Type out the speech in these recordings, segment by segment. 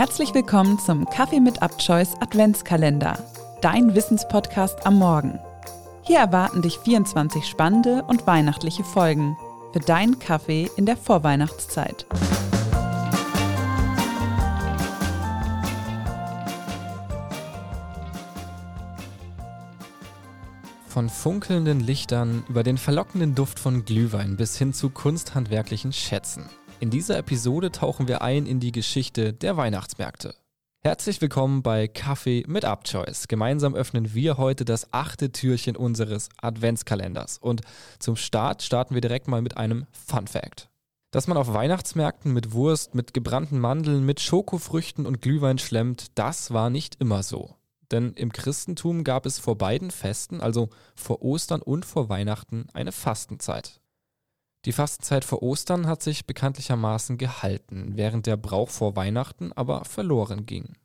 Herzlich willkommen zum Kaffee mit Abchoice Adventskalender, dein Wissenspodcast am Morgen. Hier erwarten dich 24 spannende und weihnachtliche Folgen für deinen Kaffee in der Vorweihnachtszeit. Von funkelnden Lichtern über den verlockenden Duft von Glühwein bis hin zu kunsthandwerklichen Schätzen. In dieser Episode tauchen wir ein in die Geschichte der Weihnachtsmärkte. Herzlich willkommen bei Kaffee mit Upchoice. Gemeinsam öffnen wir heute das achte Türchen unseres Adventskalenders. Und zum Start starten wir direkt mal mit einem Fun Fact. Dass man auf Weihnachtsmärkten mit Wurst, mit gebrannten Mandeln, mit Schokofrüchten und Glühwein schlemmt, das war nicht immer so. Denn im Christentum gab es vor beiden Festen, also vor Ostern und vor Weihnachten, eine Fastenzeit. Die Fastenzeit vor Ostern hat sich bekanntlichermaßen gehalten, während der Brauch vor Weihnachten aber verloren ging.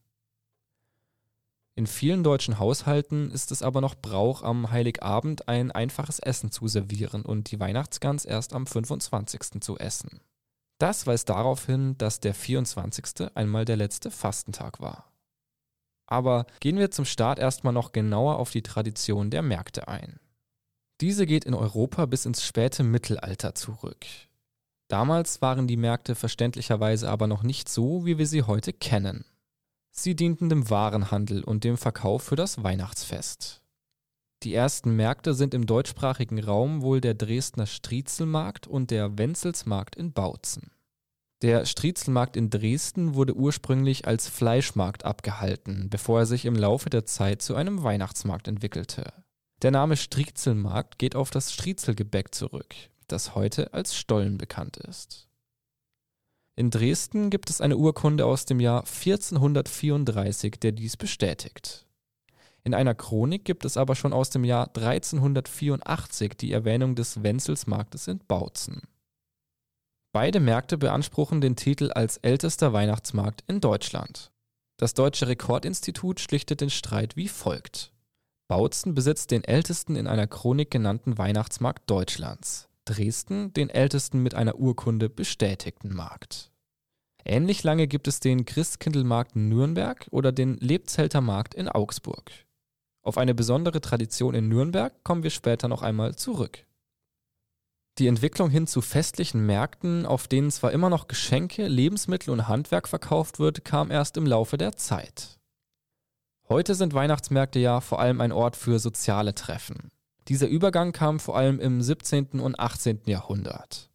In vielen deutschen Haushalten ist es aber noch Brauch, am Heiligabend ein einfaches Essen zu servieren und die Weihnachtsgans erst am 25. zu essen. Das weist darauf hin, dass der 24. einmal der letzte Fastentag war. Aber gehen wir zum Start erstmal noch genauer auf die Tradition der Märkte ein. Diese geht in Europa bis ins späte Mittelalter zurück. Damals waren die Märkte verständlicherweise aber noch nicht so, wie wir sie heute kennen. Sie dienten dem Warenhandel und dem Verkauf für das Weihnachtsfest. Die ersten Märkte sind im deutschsprachigen Raum wohl der Dresdner Striezelmarkt und der Wenzelsmarkt in Bautzen. Der Striezelmarkt in Dresden wurde ursprünglich als Fleischmarkt abgehalten, bevor er sich im Laufe der Zeit zu einem Weihnachtsmarkt entwickelte. Der Name Striezelmarkt geht auf das Striezelgebäck zurück, das heute als Stollen bekannt ist. In Dresden gibt es eine Urkunde aus dem Jahr 1434, der dies bestätigt. In einer Chronik gibt es aber schon aus dem Jahr 1384 die Erwähnung des Wenzelsmarktes in Bautzen. Beide Märkte beanspruchen den Titel als ältester Weihnachtsmarkt in Deutschland. Das Deutsche Rekordinstitut schlichtet den Streit wie folgt. Bautzen besitzt den ältesten in einer Chronik genannten Weihnachtsmarkt Deutschlands. Dresden den ältesten mit einer Urkunde bestätigten Markt. Ähnlich lange gibt es den Christkindlmarkt Nürnberg oder den Lebzelter Markt in Augsburg. Auf eine besondere Tradition in Nürnberg kommen wir später noch einmal zurück. Die Entwicklung hin zu festlichen Märkten, auf denen zwar immer noch Geschenke, Lebensmittel und Handwerk verkauft wird, kam erst im Laufe der Zeit. Heute sind Weihnachtsmärkte ja vor allem ein Ort für soziale Treffen. Dieser Übergang kam vor allem im 17. und 18. Jahrhundert.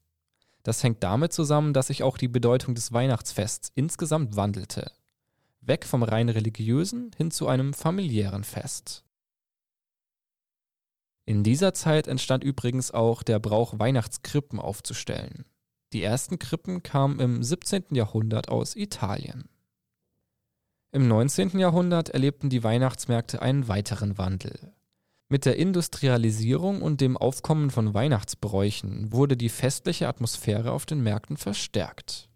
Das hängt damit zusammen, dass sich auch die Bedeutung des Weihnachtsfests insgesamt wandelte. Weg vom rein religiösen hin zu einem familiären Fest. In dieser Zeit entstand übrigens auch der Brauch, Weihnachtskrippen aufzustellen. Die ersten Krippen kamen im 17. Jahrhundert aus Italien. Im 19. Jahrhundert erlebten die Weihnachtsmärkte einen weiteren Wandel. Mit der Industrialisierung und dem Aufkommen von Weihnachtsbräuchen wurde die festliche Atmosphäre auf den Märkten verstärkt.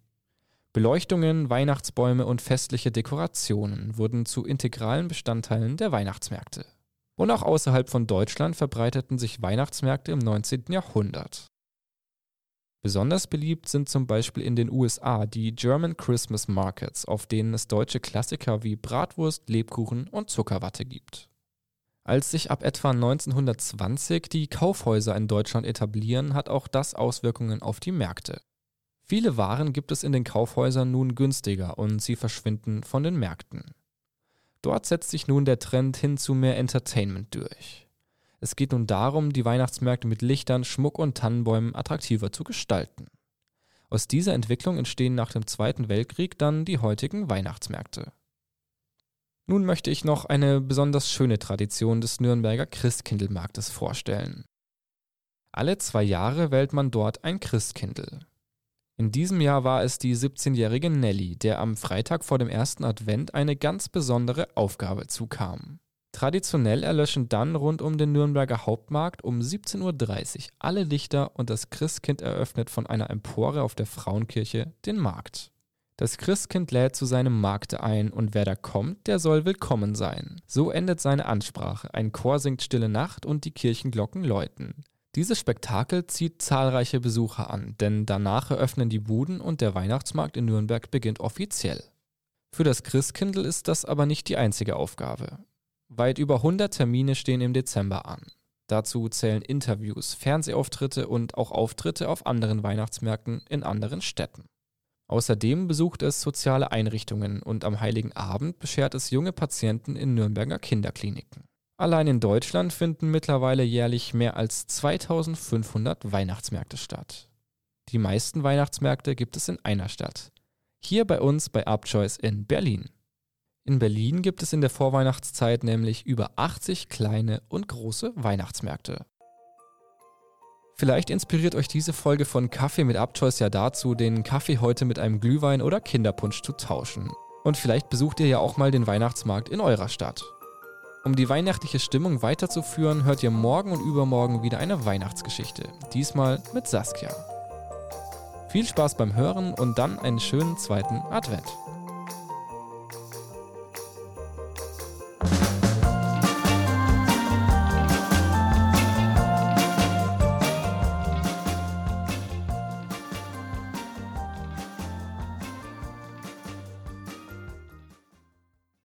Beleuchtungen, Weihnachtsbäume und festliche Dekorationen wurden zu integralen Bestandteilen der Weihnachtsmärkte. Und auch außerhalb von Deutschland verbreiteten sich Weihnachtsmärkte im 19. Jahrhundert. Besonders beliebt sind zum Beispiel in den USA die German Christmas Markets, auf denen es deutsche Klassiker wie Bratwurst, Lebkuchen und Zuckerwatte gibt. Als sich ab etwa 1920 die Kaufhäuser in Deutschland etablieren, hat auch das Auswirkungen auf die Märkte. Viele Waren gibt es in den Kaufhäusern nun günstiger und sie verschwinden von den Märkten. Dort setzt sich nun der Trend hin zu mehr Entertainment durch. Es geht nun darum, die Weihnachtsmärkte mit Lichtern, Schmuck und Tannenbäumen attraktiver zu gestalten. Aus dieser Entwicklung entstehen nach dem Zweiten Weltkrieg dann die heutigen Weihnachtsmärkte. Nun möchte ich noch eine besonders schöne Tradition des Nürnberger Christkindlmarktes vorstellen. Alle zwei Jahre wählt man dort ein Christkindl. In diesem Jahr war es die 17-jährige Nelly, der am Freitag vor dem ersten Advent eine ganz besondere Aufgabe zukam. Traditionell erlöschen dann rund um den Nürnberger Hauptmarkt um 17.30 Uhr alle Lichter und das Christkind eröffnet von einer Empore auf der Frauenkirche den Markt. Das Christkind lädt zu seinem Markte ein und wer da kommt, der soll willkommen sein. So endet seine Ansprache. Ein Chor singt Stille Nacht und die Kirchenglocken läuten. Dieses Spektakel zieht zahlreiche Besucher an, denn danach eröffnen die Buden und der Weihnachtsmarkt in Nürnberg beginnt offiziell. Für das Christkindl ist das aber nicht die einzige Aufgabe. Weit über 100 Termine stehen im Dezember an. Dazu zählen Interviews, Fernsehauftritte und auch Auftritte auf anderen Weihnachtsmärkten in anderen Städten. Außerdem besucht es soziale Einrichtungen und am Heiligen Abend beschert es junge Patienten in Nürnberger Kinderkliniken. Allein in Deutschland finden mittlerweile jährlich mehr als 2500 Weihnachtsmärkte statt. Die meisten Weihnachtsmärkte gibt es in einer Stadt. Hier bei uns bei Upchoice in Berlin. In Berlin gibt es in der Vorweihnachtszeit nämlich über 80 kleine und große Weihnachtsmärkte. Vielleicht inspiriert euch diese Folge von Kaffee mit Upchoice ja dazu, den Kaffee heute mit einem Glühwein oder Kinderpunsch zu tauschen. Und vielleicht besucht ihr ja auch mal den Weihnachtsmarkt in eurer Stadt. Um die weihnachtliche Stimmung weiterzuführen, hört ihr morgen und übermorgen wieder eine Weihnachtsgeschichte. Diesmal mit Saskia. Viel Spaß beim Hören und dann einen schönen zweiten Advent.